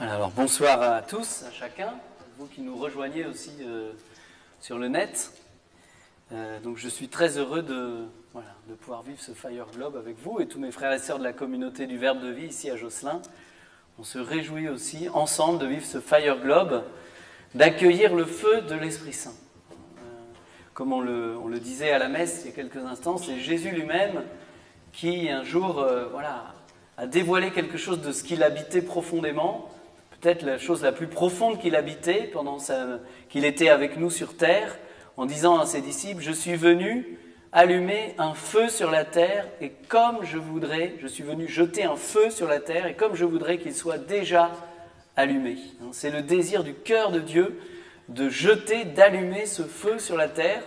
alors bonsoir à tous, à chacun, vous qui nous rejoignez aussi euh, sur le net. Euh, donc je suis très heureux de, pouvoir vivre ce Fire Globe avec vous et tous mes frères et sœurs de la communauté du Verbe de vie ici à Josselin. On se réjouit aussi ensemble de vivre ce Fire Globe, d'accueillir le feu de l'Esprit Saint. Euh, comme on le, on le, disait à la messe il y a quelques instants, c'est Jésus lui-même qui un jour voilà, a dévoilé quelque chose de ce qu'il habitait profondément peut-être la chose la plus profonde qu'il habitait pendant qu'il était avec nous sur terre, en disant à ses disciples, je suis venu allumer un feu sur la terre, et comme je voudrais, je suis venu jeter un feu sur la terre, et comme je voudrais qu'il soit déjà allumé. C'est le désir du cœur de Dieu de jeter, d'allumer ce feu sur la terre.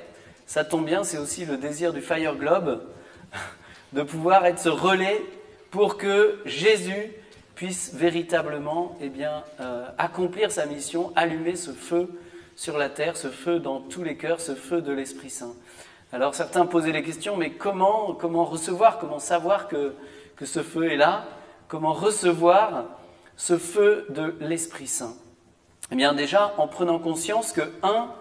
Ça tombe bien, c'est aussi le désir du Fire Globe, de pouvoir être ce relais pour que Jésus puisse véritablement eh bien, euh, accomplir sa mission, allumer ce feu sur la terre, ce feu dans tous les cœurs, ce feu de l'Esprit Saint. Alors certains posaient les questions, mais comment, comment recevoir, comment savoir que, ce feu est là? Comment recevoir ce feu de l'Esprit Saint? Eh bien déjà en prenant conscience que, un,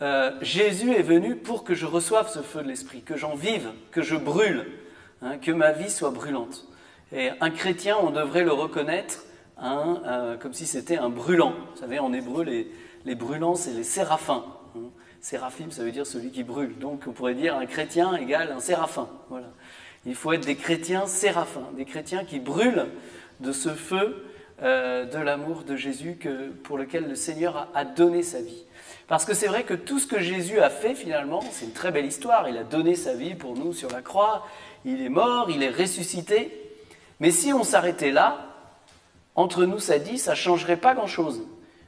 euh, Jésus est venu pour que je reçoive ce feu de l'Esprit, que j'en vive, que je brûle, hein, que ma vie soit brûlante. Et un chrétien, on devrait le reconnaître euh, comme si c'était un brûlant. Vous savez, en hébreu, les, brûlants, c'est les séraphins. Hein. Séraphim, ça veut dire celui qui brûle. Donc, on pourrait dire un chrétien égale un séraphin. Voilà. Il faut être des chrétiens séraphins, des chrétiens qui brûlent de ce feu euh, de l'amour de Jésus pour lequel le Seigneur a donné sa vie. Parce que c'est vrai que tout ce que Jésus a fait finalement, c'est une très belle histoire. Il a donné sa vie pour nous sur la croix, il est mort, il est ressuscité. Mais si on s'arrêtait là, entre nous, ça dit, ça ne changerait pas grand-chose.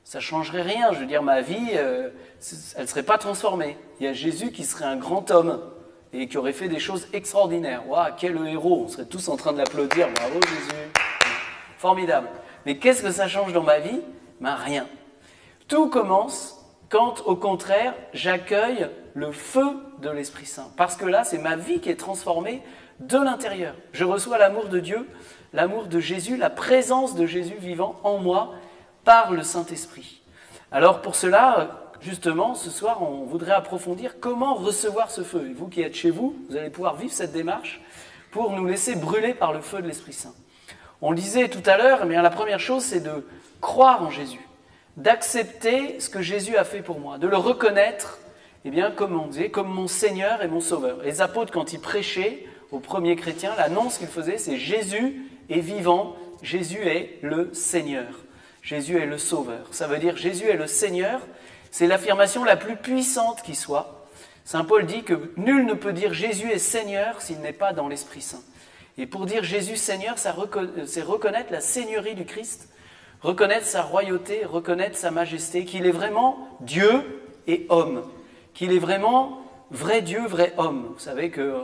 Ça ne changerait rien. Je veux dire, ma vie, euh, elle ne serait pas transformée. Il y a Jésus qui serait un grand homme et qui aurait fait des choses extraordinaires. Waouh, quel héros On serait tous en train de l'applaudir. Bravo Jésus. Formidable. Mais qu'est-ce que ça change dans ma vie? Ben rien. Tout commence quand, au contraire, j'accueille le feu de l'Esprit Saint. Parce que là, c'est ma vie qui est transformée de l'intérieur. Je reçois l'amour de Dieu, l'amour de Jésus, la présence de Jésus vivant en moi par le Saint-Esprit. Alors pour cela, justement, ce soir, on voudrait approfondir comment recevoir ce feu. Et vous qui êtes chez vous, vous allez pouvoir vivre cette démarche pour nous laisser brûler par le feu de l'Esprit Saint. On le disait tout à l'heure, mais la première chose, c'est de croire en Jésus, d'accepter ce que Jésus a fait pour moi, de le reconnaître, eh bien, comme on disait, comme mon Seigneur et mon Sauveur. Les apôtres, quand ils prêchaient, aux premiers chrétiens, l'annonce qu'il faisait, c'est Jésus est vivant, Jésus est le Seigneur, Jésus est le Sauveur. Ça veut dire Jésus est le Seigneur, c'est l'affirmation la plus puissante qui soit. Saint Paul dit que nul ne peut dire Jésus est Seigneur s'il n'est pas dans l'Esprit Saint. Et pour dire Jésus Seigneur, c'est reconnaître la Seigneurie du Christ, reconnaître sa royauté, reconnaître sa majesté, qu'il est vraiment Dieu et homme, qu'il est vraiment vrai Dieu, vrai homme. Vous savez que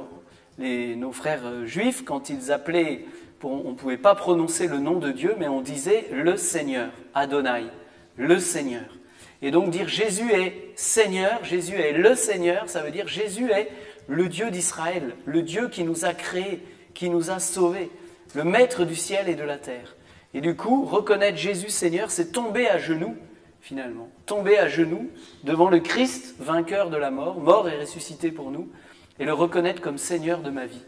nos frères euh, juifs, quand ils appelaient, on ne pouvait pas prononcer le nom de Dieu, mais on disait le Seigneur, Adonai, le Seigneur. Et donc dire Jésus est Seigneur, Jésus est le Seigneur, ça veut dire Jésus est le Dieu d'Israël, le Dieu qui nous a créés, qui nous a sauvés, le Maître du ciel et de la terre. Et du coup, reconnaître Jésus Seigneur, c'est tomber à genoux, finalement, tomber à genoux devant le Christ, vainqueur de la mort, mort et ressuscité pour nous, et le reconnaître comme Seigneur de ma vie.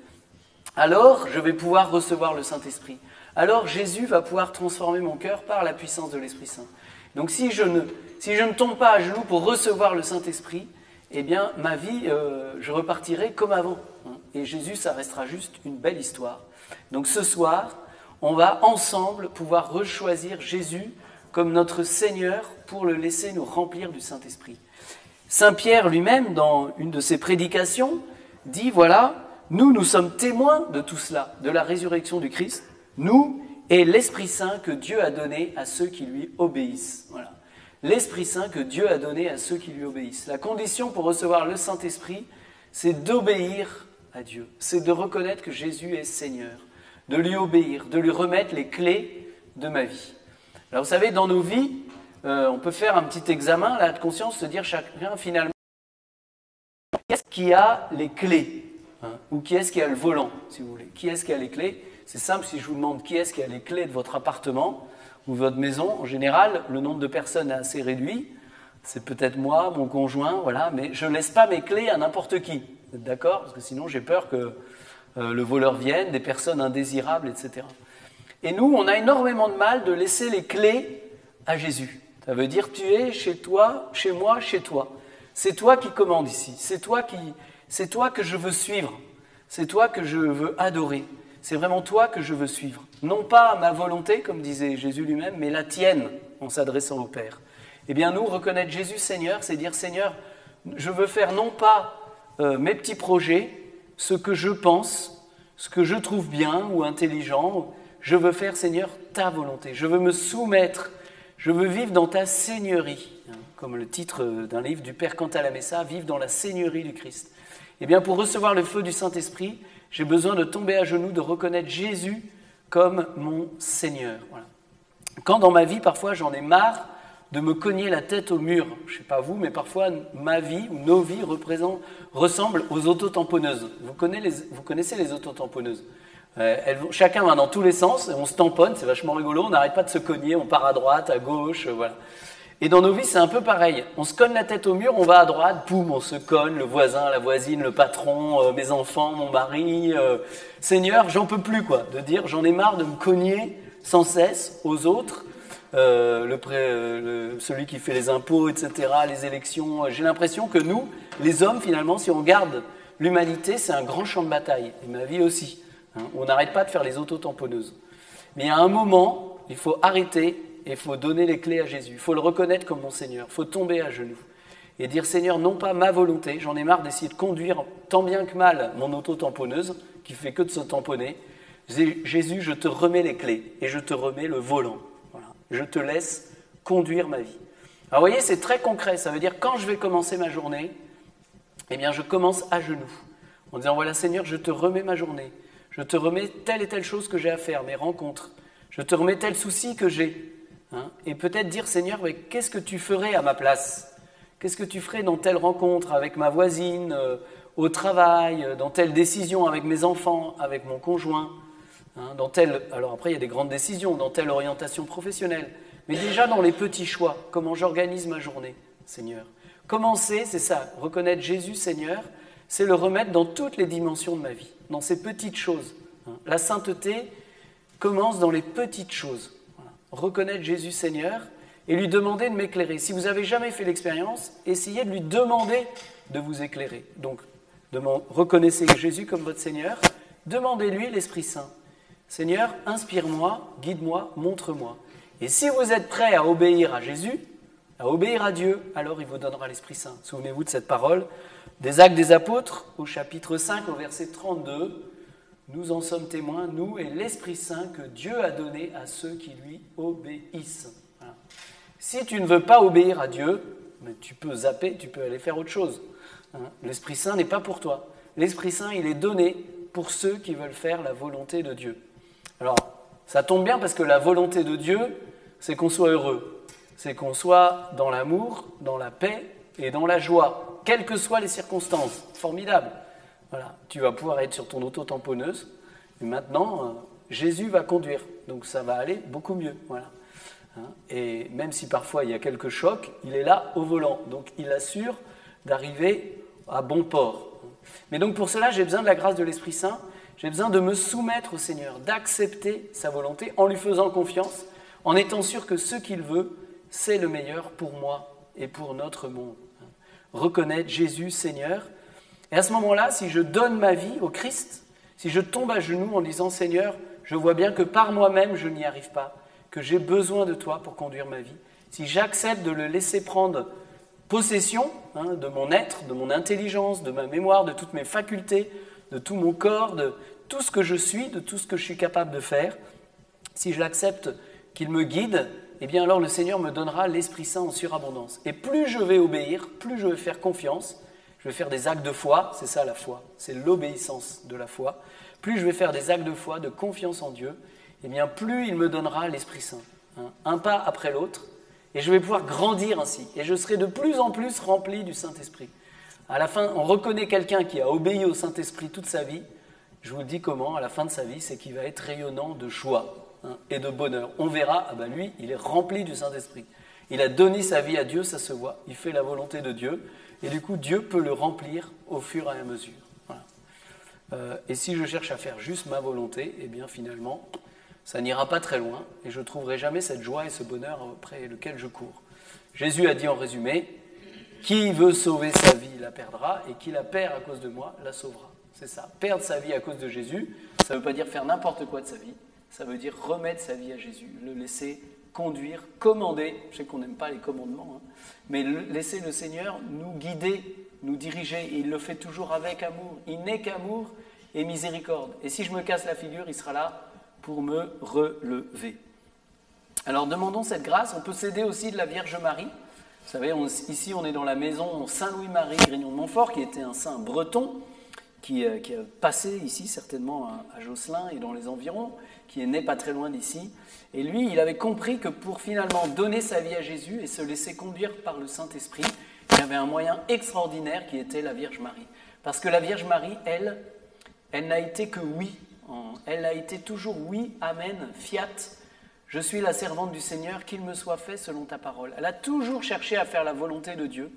Alors, je vais pouvoir recevoir le Saint-Esprit. Alors, Jésus va pouvoir transformer mon cœur par la puissance de l'Esprit Saint. Donc, si je ne, si je ne tombe pas à genoux pour recevoir le Saint-Esprit, eh bien, ma vie, euh, je repartirai comme avant. Et Jésus, ça restera juste une belle histoire. Donc, ce soir, on va ensemble pouvoir rechoisir Jésus comme notre Seigneur pour le laisser nous remplir du Saint-Esprit. Saint Pierre lui-même, dans une de ses prédications, dit, voilà, nous, nous sommes témoins de tout cela, de la résurrection du Christ, nous et l'Esprit Saint que Dieu a donné à ceux qui lui obéissent. Voilà. L'Esprit Saint que Dieu a donné à ceux qui lui obéissent. La condition pour recevoir le Saint-Esprit, c'est d'obéir à Dieu, c'est de reconnaître que Jésus est Seigneur, de lui obéir, de lui remettre les clés de ma vie. Alors vous savez, dans nos vies, euh, on peut faire un petit examen là, de conscience, se dire chacun finalement qui a les clés hein, Ou qui est-ce qui a le volant, si vous voulez Qui est-ce qui a les clés? C'est simple, si je vous demande qui est-ce qui a les clés de votre appartement ou votre maison, en général, le nombre de personnes est assez réduit. C'est peut-être moi, mon conjoint, voilà, mais je ne laisse pas mes clés à n'importe qui. Vous êtes d'accord? Parce que sinon, j'ai peur que euh, le voleur vienne, des personnes indésirables, etc. Et nous, on a énormément de mal de laisser les clés à Jésus. Ça veut dire, tu es chez toi, chez moi, chez toi. C'est toi qui commandes ici. C'est toi qui, c'est toi que je veux suivre. C'est toi que je veux adorer. C'est vraiment toi que je veux suivre. Non pas ma volonté, comme disait Jésus lui-même, mais la tienne, en s'adressant au Père. Eh bien, nous, reconnaître Jésus Seigneur, c'est dire Seigneur, je veux faire non pas euh, mes petits projets, ce que je pense, ce que je trouve bien ou intelligent, je veux faire, Seigneur, ta volonté. Je veux me soumettre. Je veux vivre dans ta seigneurie. Comme le titre d'un livre du Père Cantalamessa, Vivre dans la seigneurie du Christ. Eh bien, pour recevoir le feu du Saint-Esprit, j'ai besoin de tomber à genoux, de reconnaître Jésus comme mon Seigneur. Quand dans ma vie, parfois, j'en ai marre de me cogner la tête au mur. Je ne sais pas vous, mais parfois ma vie ou nos vies ressemblent aux autotamponneuses. Vous connaissez les, vous connaissez les autotamponneuses? Euh, Chacun va dans tous les sens, on se tamponne, c'est vachement rigolo, on n'arrête pas de se cogner, on part à droite, à gauche, euh. Et dans nos vies, c'est un peu pareil. On se cogne la tête au mur, on va à droite, boum, on se cogne, le voisin, la voisine, le patron, euh, mes enfants, mon mari. Seigneur, j'en peux plus, quoi, de dire j'en ai marre de me cogner sans cesse aux autres euh, le, celui qui fait les impôts, etc., les élections. J'ai l'impression que nous, les hommes, finalement, si on regarde l'humanité, c'est un grand champ de bataille, et ma vie aussi. Hein. on n'arrête pas de faire les auto-tamponneuses. Mais a un moment, il faut arrêter et il faut donner les clés à Jésus. Il faut le reconnaître comme mon Seigneur. Il faut tomber à genoux et dire Seigneur, non pas ma volonté, j'en ai marre d'essayer de conduire tant bien que mal mon auto-tamponneuse qui fait que de se tamponner. Jésus, je te remets les clés et je te remets le volant je te laisse conduire ma vie. Alors vous voyez, c'est très concret. Ça veut dire quand je vais commencer ma journée, eh bien je commence à genoux, en disant voilà Seigneur, je te remets ma journée. Je te remets telle et telle chose que j'ai à faire, mes rencontres. Je te remets tel souci que j'ai. Hein. et peut-être dire Seigneur, qu'est-ce que tu ferais à ma place? Qu'est-ce que tu ferais dans telle rencontre avec ma voisine, euh, au travail, euh, dans telle décision avec mes enfants, avec mon conjoint Hein, dans telle, alors après, il y a des grandes décisions, dans telle orientation professionnelle, mais déjà dans les petits choix, comment j'organise ma journée, Seigneur? Commencer, c'est ça, reconnaître Jésus Seigneur, c'est le remettre dans toutes les dimensions de ma vie, dans ces petites choses. Hein. La sainteté commence dans les petites choses. Reconnaître Jésus Seigneur et lui demander de m'éclairer. Si vous n'avez jamais fait l'expérience, essayez de lui demander de vous éclairer. Donc, reconnaissez Jésus comme votre Seigneur, demandez-lui l'Esprit Saint. Seigneur, inspire-moi, guide-moi, montre-moi. Et si vous êtes prêt à obéir à Jésus, à obéir à Dieu, alors il vous donnera l'Esprit Saint. Souvenez-vous de cette parole des Actes des Apôtres au chapitre 5 au verset 32. Nous en sommes témoins, nous et l'Esprit Saint que Dieu a donné à ceux qui lui obéissent. Si tu ne veux pas obéir à Dieu, tu peux zapper, tu peux aller faire autre chose. Hein. L'Esprit Saint n'est pas pour toi. L'Esprit Saint, il est donné pour ceux qui veulent faire la volonté de Dieu. Alors, ça tombe bien parce que la volonté de Dieu, c'est qu'on soit heureux, c'est qu'on soit dans l'amour, dans la paix et dans la joie, quelles que soient les circonstances. Formidable. Voilà, tu vas pouvoir être sur ton auto-tamponneuse. Et maintenant, euh, Jésus va conduire, donc ça va aller beaucoup mieux. Voilà. Hein, et même si parfois il y a quelques chocs, il est là au volant, donc il assure d'arriver à bon port. Mais donc pour cela, j'ai besoin de la grâce de l'Esprit Saint j'ai besoin de me soumettre au Seigneur, d'accepter sa volonté en lui faisant confiance, en étant sûr que ce qu'il veut, c'est le meilleur pour moi et pour notre monde. Reconnaître Jésus Seigneur. Et à ce moment-là, si je donne ma vie au Christ, si je tombe à genoux en disant Seigneur, je vois bien que par moi-même je n'y arrive pas, que j'ai besoin de toi pour conduire ma vie, si j'accepte de le laisser prendre possession hein, de mon être, de mon intelligence, de ma mémoire, de toutes mes facultés, de tout mon corps, de tout ce que je suis, de tout ce que je suis capable de faire, si je l'accepte qu'il me guide, eh bien alors le Seigneur me donnera l'Esprit Saint en surabondance. Et plus je vais obéir, plus je vais faire confiance, je vais faire des actes de foi, c'est ça la foi, c'est l'obéissance de la foi. Plus je vais faire des actes de foi, de confiance en Dieu, eh bien plus il me donnera l'Esprit Saint. Hein, un pas après l'autre, et je vais pouvoir grandir ainsi. Et je serai de plus en plus rempli du Saint-Esprit. À la fin, on reconnaît quelqu'un qui a obéi au Saint-Esprit toute sa vie, je vous le dis comment, à la fin de sa vie, c'est qu'il va être rayonnant de joie hein, et de bonheur. On verra, ah ben lui, il est rempli du Saint-Esprit. Il a donné sa vie à Dieu, ça se voit. Il fait la volonté de Dieu. Et du coup, Dieu peut le remplir au fur et à mesure. Euh, et si je cherche à faire juste ma volonté, eh bien finalement, ça n'ira pas très loin et je ne trouverai jamais cette joie et ce bonheur après lequel je cours. Jésus a dit en résumé, qui veut sauver sa vie la perdra et qui la perd à cause de moi la sauvera. C'est ça. Perdre sa vie à cause de Jésus, ça ne veut pas dire faire n'importe quoi de sa vie, ça veut dire remettre sa vie à Jésus, le laisser conduire, commander. Je sais qu'on n'aime pas les commandements, hein, mais laisser le Seigneur nous guider, nous diriger. il le fait toujours avec amour. Il n'est qu'amour et miséricorde. Et si je me casse la figure, il sera là pour me relever. Alors demandons cette grâce. On peut s'aider aussi de la Vierge Marie. Vous savez, ici on est dans la maison Saint-Louis-Marie Grignon de Montfort, qui était un saint breton, qui, euh, a passé ici certainement à, à Josselin et dans les environs, qui est né pas très loin d'ici. Et lui, il avait compris que pour finalement donner sa vie à Jésus et se laisser conduire par le Saint-Esprit, il y avait un moyen extraordinaire qui était la Vierge Marie. Parce que la Vierge Marie, elle, elle n'a été que oui. Elle a été toujours oui, amen, fiat. Je suis la servante du Seigneur, qu'il me soit fait selon ta parole. Elle a toujours cherché à faire la volonté de Dieu.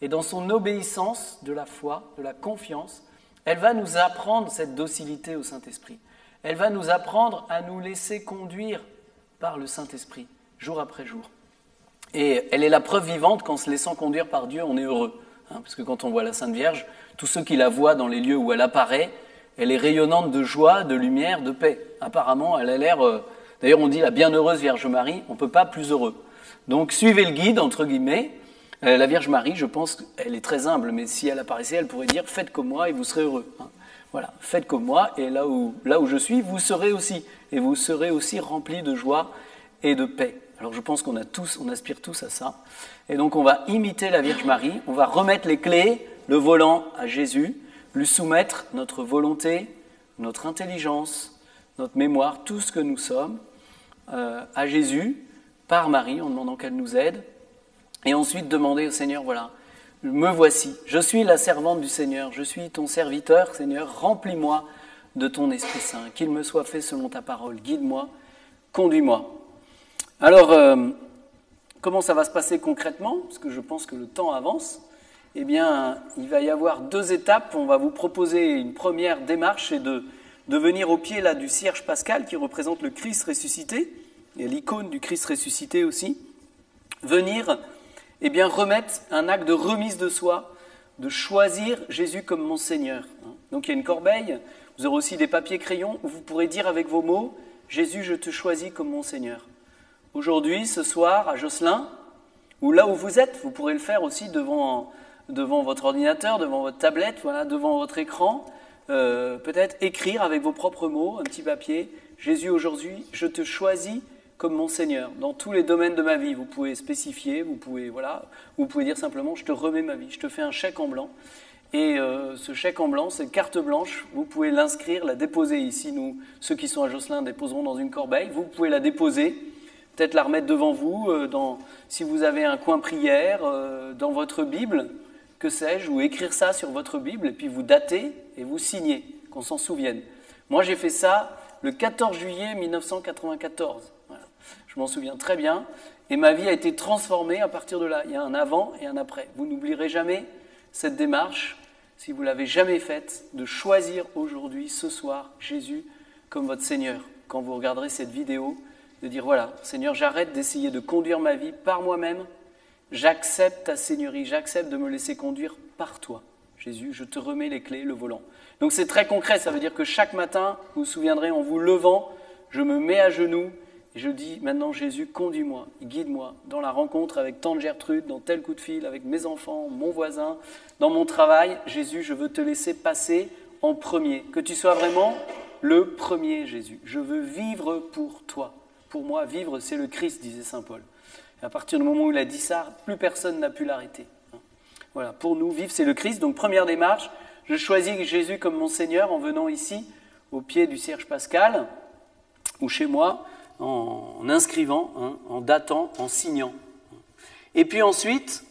Et dans son obéissance de la foi, de la confiance, elle va nous apprendre cette docilité au Saint-Esprit. Elle va nous apprendre à nous laisser conduire par le Saint-Esprit, jour après jour. Et elle est la preuve vivante qu'en se laissant conduire par Dieu, on est heureux. Hein, parce que quand on voit la Sainte Vierge, tous ceux qui la voient dans les lieux où elle apparaît, elle est rayonnante de joie, de lumière, de paix. Apparemment, elle a l'air... Euh, d'ailleurs, on dit la bienheureuse Vierge Marie, on ne peut pas plus heureux. Donc, suivez le guide, entre guillemets. Euh, la Vierge Marie, je pense qu'elle est très humble, mais si elle apparaissait, elle pourrait dire Faites comme moi et vous serez heureux. Hein. Voilà, faites comme moi, et là où, là où je suis, vous serez aussi. Et vous serez aussi remplis de joie et de paix. Alors je pense qu'on a tous, on aspire tous à ça. Et donc on va imiter la Vierge Marie, on va remettre les clés, le volant à Jésus, lui soumettre notre volonté, notre intelligence, notre mémoire, tout ce que nous sommes, euh, à Jésus, par Marie, en demandant qu'elle nous aide, et ensuite demander au Seigneur, voilà, me voici, je suis la servante du Seigneur, je suis ton serviteur, Seigneur, remplis-moi de ton Esprit Saint, qu'il me soit fait selon ta parole, guide-moi, conduis-moi. Alors, euh, comment ça va se passer concrètement? Parce que je pense que le temps avance. Eh bien, il va y avoir deux étapes. On va vous proposer une première démarche, c'est de, de venir au pied là, du cierge pascal qui représente le Christ ressuscité, et l'icône du Christ ressuscité aussi. Venir eh bien, remettre un acte de remise de soi, de choisir Jésus comme mon Seigneur. Donc il y a une corbeille, vous aurez aussi des papiers crayons où vous pourrez dire avec vos mots, Jésus, je te choisis comme mon Seigneur. Aujourd'hui, ce soir, à Josselin, ou là où vous êtes, vous pourrez le faire aussi devant, devant votre ordinateur, devant votre tablette, voilà, devant votre écran, euh, peut-être écrire avec vos propres mots, un petit papier, Jésus, aujourd'hui, je te choisis comme mon Seigneur dans tous les domaines de ma vie. Vous pouvez spécifier, vous pouvez voilà, vous pouvez dire simplement je te remets ma vie, je te fais un chèque en blanc. Et euh, ce chèque en blanc, cette carte blanche, vous pouvez l'inscrire, la déposer ici. Nous, ceux qui sont à Josselin, déposeront dans une corbeille. Vous pouvez la déposer, peut-être la remettre devant vous, euh, si vous avez un coin prière, euh, dans votre Bible, que sais-je, ou écrire ça sur votre Bible, et puis vous datez et vous signez, qu'on s'en souvienne. Moi, j'ai fait ça le 14 juillet 1994. Je m'en souviens très bien. Et ma vie a été transformée à partir de là. Il y a un avant et un après. Vous n'oublierez jamais cette démarche, si vous l'avez jamais faite, de choisir aujourd'hui, ce soir, Jésus comme votre Seigneur. Quand vous regarderez cette vidéo, de dire voilà, Seigneur, j'arrête d'essayer de conduire ma vie par moi-même. J'accepte ta Seigneurie, j'accepte de me laisser conduire par toi. Jésus, je te remets les clés, le volant. Donc c'est très concret, ça veut dire que chaque matin, vous vous souviendrez, en vous levant, je me mets à genoux et je dis maintenant, Jésus, conduis-moi, guide-moi dans la rencontre avec tante Gertrude, dans tel coup de fil, avec mes enfants, mon voisin, dans mon travail. Jésus, je veux te laisser passer en premier. Que tu sois vraiment le premier, Jésus. Je veux vivre pour toi. Pour moi, vivre, c'est le Christ, disait Saint Paul. Et à partir du moment où il a dit ça, plus personne n'a pu l'arrêter. Voilà, pour nous, vivre, c'est le Christ. Donc, première démarche, je choisis Jésus comme mon Seigneur en venant ici, au pied du Cierge Pascal, ou chez moi en inscrivant, hein, en datant, en signant. Et puis ensuite,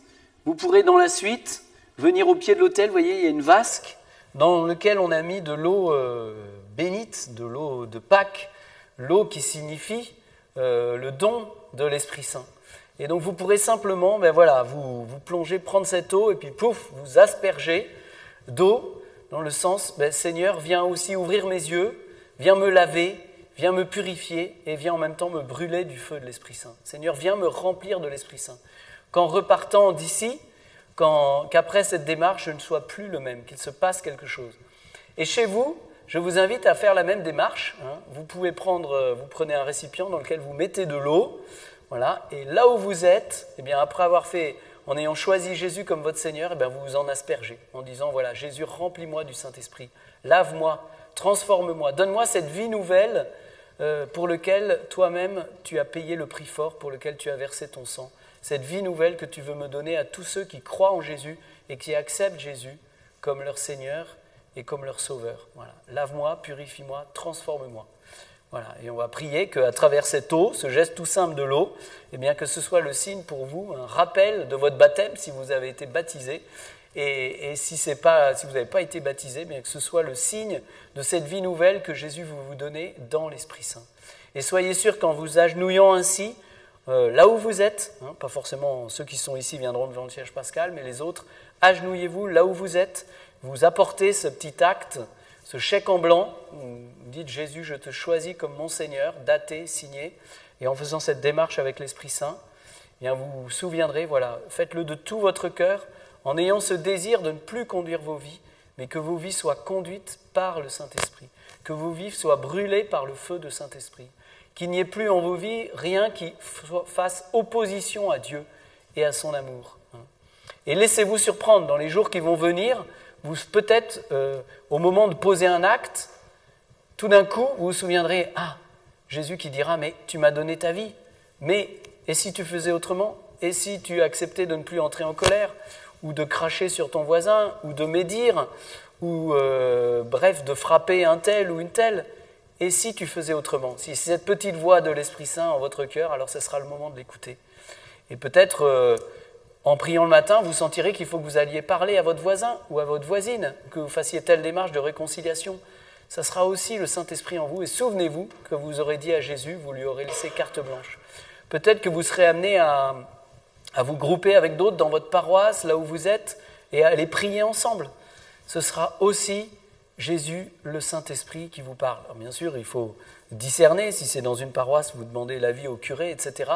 vous pourrez dans la suite venir au pied de l'autel, vous voyez, il y a une vasque dans laquelle on a mis de l'eau, euh, bénite, de l'eau de Pâques, l'eau qui signifie euh, le don de l'Esprit Saint. Et donc vous pourrez simplement, ben voilà, vous, vous plonger, prendre cette eau et puis pouf, vous asperger d'eau dans le sens, ben, Seigneur, viens aussi ouvrir mes yeux, viens me laver, viens me purifier et viens en même temps me brûler du feu de l'Esprit Saint. Seigneur, viens me remplir de l'Esprit Saint. Qu'en repartant d'ici, qu'après cette démarche, je ne sois plus le même, qu'il se passe quelque chose. Et chez vous, je vous invite à faire la même démarche. Hein. Vous pouvez prendre, euh, vous prenez un récipient dans lequel vous mettez de l'eau, voilà, et là où vous êtes, eh bien après avoir fait, en ayant choisi Jésus comme votre Seigneur, eh bien vous vous en aspergez en disant voilà, Jésus, remplis-moi du Saint-Esprit, lave-moi, transforme-moi, donne-moi cette vie nouvelle pour laquelle toi-même tu as payé le prix fort, pour lequel tu as versé ton sang, cette vie nouvelle que tu veux me donner à tous ceux qui croient en Jésus et qui acceptent Jésus comme leur Seigneur et comme leur sauveur. Voilà. Lave-moi, purifie-moi, transforme-moi. Voilà. Et on va prier qu'à travers cette eau, ce geste tout simple de l'eau, eh bien que ce soit le signe pour vous, un rappel de votre baptême si vous avez été baptisé. Et, si, vous n'avez pas été baptisé, bien que ce soit le signe de cette vie nouvelle que Jésus veut vous donner dans l'Esprit Saint. Et soyez sûr qu'en vous agenouillant ainsi, euh, là où vous êtes, hein, pas forcément ceux qui sont ici viendront devant le siège pascal, mais les autres, agenouillez-vous là où vous êtes, vous apportez ce petit acte, ce chèque en blanc, vous dites Jésus, je te choisis comme mon Seigneur, daté, signé, et en faisant cette démarche avec l'Esprit Saint, eh bien vous vous souviendrez, voilà, faites-le de tout votre cœur, en ayant ce désir de ne plus conduire vos vies, mais que vos vies soient conduites par le Saint-Esprit, que vos vies soient brûlées par le feu de Saint-Esprit, qu'il n'y ait plus en vos vies rien qui fasse opposition à Dieu et à son amour. Hein. Et laissez-vous surprendre dans les jours qui vont venir, vous peut-être euh, au moment de poser un acte, tout d'un coup, vous vous souviendrez, ah, Jésus qui dira, mais tu m'as donné ta vie, mais et si tu faisais autrement? Et si tu acceptais de ne plus entrer en colère? Ou de cracher sur ton voisin Ou de médire Ou euh, bref, de frapper un tel ou une telle Et si tu faisais autrement Si cette petite voix de l'Esprit Saint en votre cœur, alors ce sera le moment de l'écouter. Et peut-être... Euh, en priant le matin, vous sentirez qu'il faut que vous alliez parler à votre voisin ou à votre voisine, que vous fassiez telle démarche de réconciliation. Ça sera aussi le Saint-Esprit en vous. Et souvenez-vous que vous aurez dit à Jésus, vous lui aurez laissé carte blanche. Peut-être que vous serez amené à, vous grouper avec d'autres dans votre paroisse, là où vous êtes, et à aller prier ensemble. Ce sera aussi Jésus, le Saint-Esprit, qui vous parle. bien sûr, il faut discerner, si c'est dans une paroisse, vous demandez l'avis au curé, etc.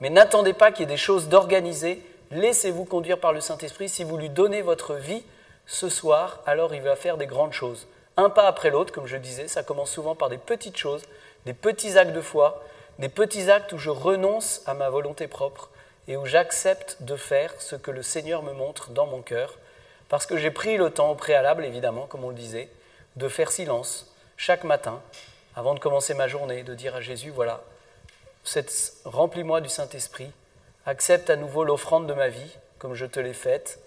Mais n'attendez pas qu'il y ait des choses d'organiser Laissez-vous conduire par le Saint-Esprit. Si vous lui donnez votre vie ce soir, alors il va faire des grandes choses. Un pas après l'autre, comme je disais, ça commence souvent par des petites choses, des petits actes de foi, des petits actes où je renonce à ma volonté propre et où j'accepte de faire ce que le Seigneur me montre dans mon cœur, parce que j'ai pris le temps au préalable, évidemment, comme on le disait, de faire silence chaque matin, avant de commencer ma journée, de dire à Jésus, voilà, remplis-moi du Saint-Esprit, accepte à nouveau l'offrande de ma vie, comme je te l'ai faite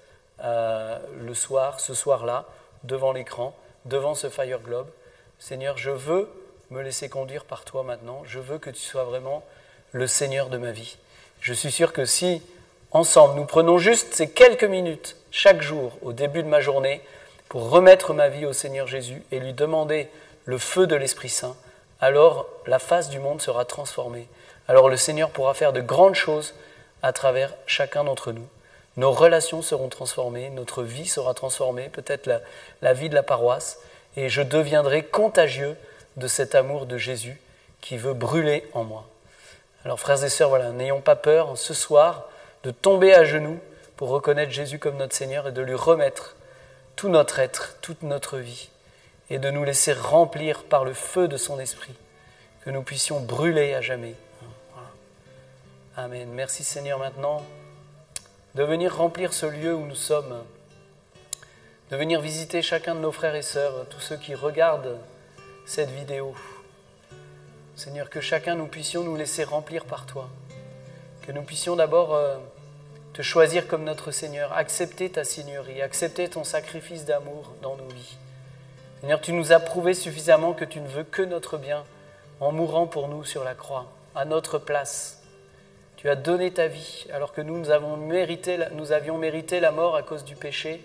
euh, le soir, ce soir-là, devant l'écran, devant ce Fire Globe. Seigneur, je veux me laisser conduire par toi maintenant. Je veux que tu sois vraiment le Seigneur de ma vie. Je suis sûr que si, ensemble, nous prenons juste ces quelques minutes chaque jour, au début de ma journée, pour remettre ma vie au Seigneur Jésus et lui demander le feu de l'Esprit Saint, alors la face du monde sera transformée. Alors le Seigneur pourra faire de grandes choses à travers chacun d'entre nous. Nos relations seront transformées, notre vie sera transformée, peut-être la, vie de la paroisse, et je deviendrai contagieux de cet amour de Jésus qui veut brûler en moi. Alors frères et sœurs, voilà, n'ayons pas peur ce soir de tomber à genoux pour reconnaître Jésus comme notre Seigneur et de lui remettre tout notre être, toute notre vie, et de nous laisser remplir par le feu de son esprit, que nous puissions brûler à jamais. Amen. Merci Seigneur maintenant de venir remplir ce lieu où nous sommes, de venir visiter chacun de nos frères et sœurs, tous ceux qui regardent cette vidéo. Seigneur, que chacun nous puissions nous laisser remplir par toi, que nous puissions d'abord euh, te choisir comme notre Seigneur, accepter ta Seigneurie, accepter ton sacrifice d'amour dans nos vies. Seigneur, tu nous as prouvé suffisamment que tu ne veux que notre bien en mourant pour nous sur la croix, à notre place. Tu as donné ta vie alors que nous, nous, avons mérité, nous avions mérité la mort à cause du péché.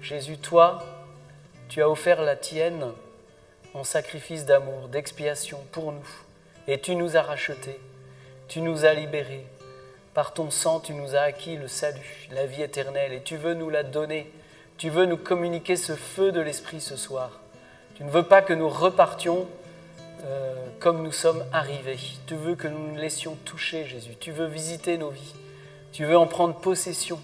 Jésus, toi, tu as offert la tienne en sacrifice d'amour, d'expiation pour nous. Et tu nous as rachetés, tu nous as libérés. Par ton sang, tu nous as acquis le salut, la vie éternelle, et tu veux nous la donner. Tu veux nous communiquer ce feu de l'Esprit ce soir. Tu ne veux pas que nous repartions euh, comme nous sommes arrivés. Tu veux que nous nous laissions toucher, Jésus. Tu veux visiter nos vies. Tu veux en prendre possession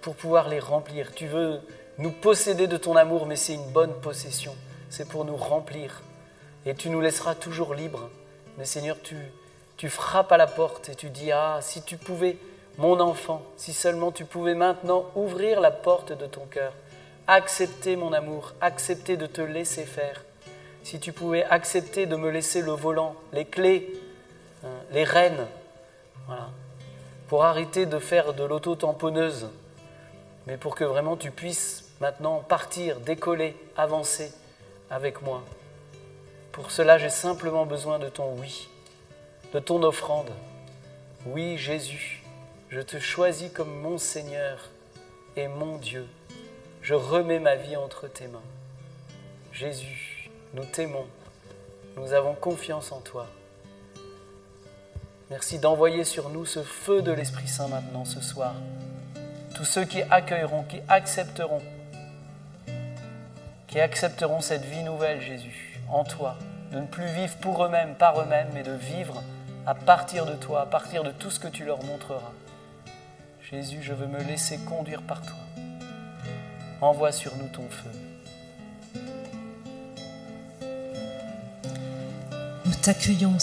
pour pouvoir les remplir. Tu veux nous posséder de ton amour, mais c'est une bonne possession. C'est pour nous remplir. Et tu nous laisseras toujours libres. Mais Seigneur, tu, frappes à la porte et tu dis, ah, si tu pouvais, mon enfant, si seulement tu pouvais maintenant ouvrir la porte de ton cœur, accepter mon amour, accepter de te laisser faire, si tu pouvais accepter de me laisser le volant, les clés, hein, les rênes, voilà, pour arrêter de faire de l'auto-tamponneuse, mais pour que vraiment tu puisses maintenant partir, décoller, avancer avec moi. Pour cela, j'ai simplement besoin de ton oui, de ton offrande. Oui, Jésus, je te choisis comme mon Seigneur et mon Dieu. Je remets ma vie entre tes mains. Jésus, nous t'aimons. Nous avons confiance en toi. Merci d'envoyer sur nous ce feu de l'Esprit Saint maintenant, ce soir. Tous ceux qui accueilleront, qui accepteront, accepteront cette vie nouvelle, Jésus, en toi, de ne plus vivre pour eux-mêmes, par eux-mêmes, mais de vivre à partir de toi, à partir de tout ce que tu leur montreras. Jésus, je veux me laisser conduire par toi. Envoie sur nous ton feu. t'accueillons